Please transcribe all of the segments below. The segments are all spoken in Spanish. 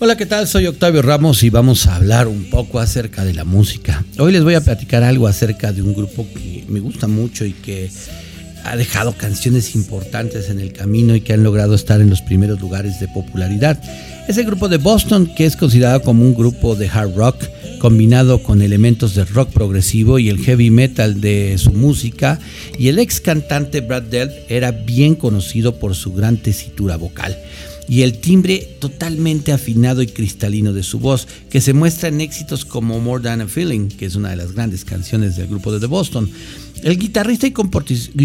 Hola, ¿qué tal? Soy Octavio Ramos y vamos a hablar un poco acerca de la música. Hoy les voy a platicar algo acerca de un grupo que me gusta mucho y que ha dejado canciones importantes en el camino y que han logrado estar en los primeros lugares de popularidad. Es el grupo de Boston que es considerado como un grupo de hard rock combinado con elementos de rock progresivo y el heavy metal de su música y el ex cantante Brad Delp era bien conocido por su gran tesitura vocal y el timbre totalmente afinado y cristalino de su voz, que se muestra en éxitos como More Than a Feeling, que es una de las grandes canciones del grupo de The Boston. El guitarrista y,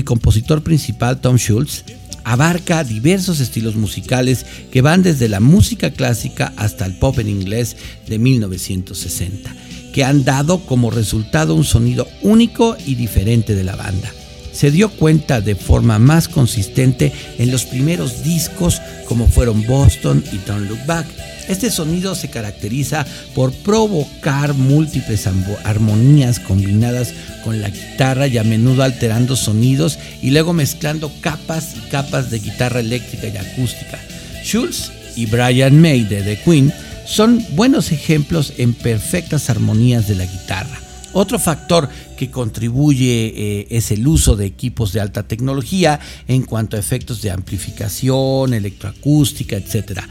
compositor principal Tom Schultz abarca diversos estilos musicales que van desde la música clásica hasta el pop en inglés de 1960, que han dado como resultado un sonido único y diferente de la banda se dio cuenta de forma más consistente en los primeros discos como fueron Boston y Don't Look Back. Este sonido se caracteriza por provocar múltiples armonías combinadas con la guitarra y a menudo alterando sonidos y luego mezclando capas y capas de guitarra eléctrica y acústica. Schultz y Brian May de The Queen son buenos ejemplos en perfectas armonías de la guitarra. Otro factor que contribuye eh, es el uso de equipos de alta tecnología en cuanto a efectos de amplificación, electroacústica, etc.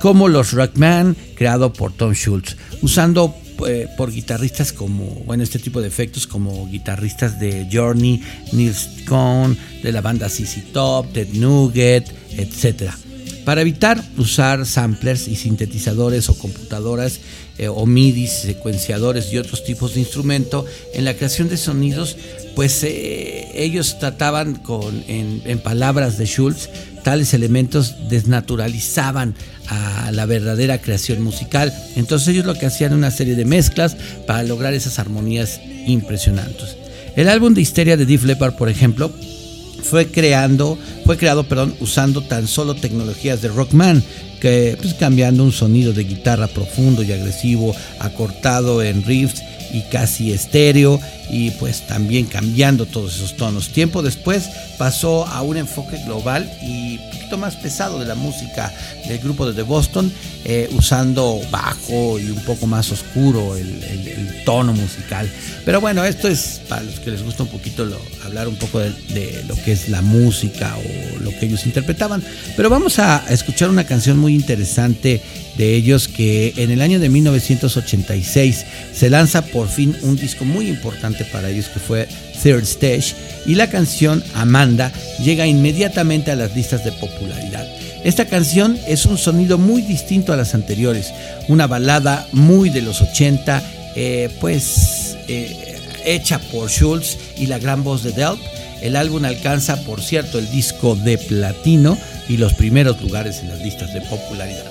Como los Rockman, creado por Tom Schultz, usando eh, por guitarristas como, bueno, este tipo de efectos como guitarristas de Journey, Nils Cohn, de la banda CC Top, Ted Nugget, etc. Para evitar usar samplers y sintetizadores o computadoras eh, o MIDI, secuenciadores y otros tipos de instrumento, en la creación de sonidos, pues eh, ellos trataban con, en, palabras de Schultz, tales elementos desnaturalizaban a la verdadera creación musical. Entonces ellos lo que hacían una serie de mezclas para lograr esas armonías impresionantes. El álbum de Histeria de Def Leppard, por ejemplo, fue creando, fue creado, perdón, usando tan solo tecnologías de Rockman, que pues, cambiando un sonido de guitarra profundo y agresivo, acortado en riffs y casi estéreo y pues también cambiando todos esos tonos. Tiempo después pasó a un enfoque global y un poquito más pesado de la música del grupo de The Boston, eh, usando bajo y un poco más oscuro el, tono musical. Pero bueno, esto es para los que les gusta un poquito hablar un poco de, de, lo que es la música o lo que ellos interpretaban. Pero vamos a escuchar una canción muy interesante de ellos que en el año de 1986 se lanza por fin un disco muy importante para ellos que fue Third Stage y la canción Amanda llega inmediatamente a las listas de popularidad. Esta canción es un sonido muy distinto a las anteriores, una balada muy de los 80, eh, pues eh, hecha por Schultz y la gran voz de Delp. El álbum alcanza, por cierto, el disco de platino y los primeros lugares en las listas de popularidad.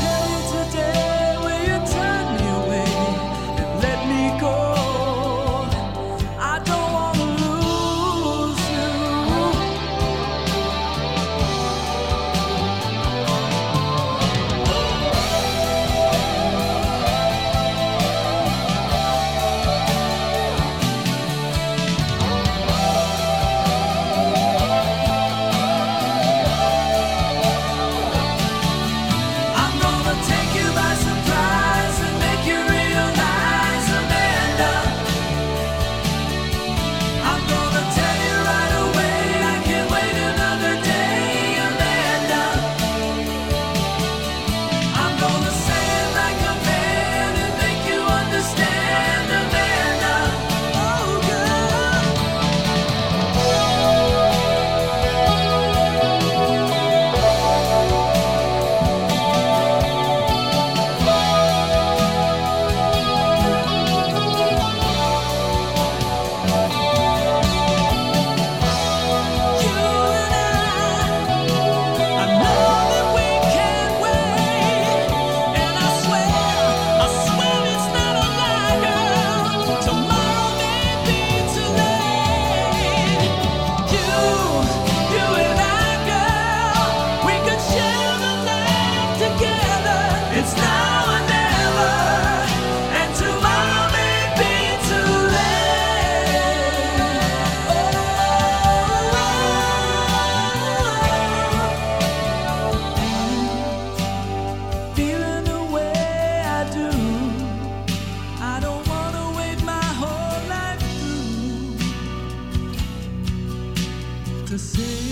to see.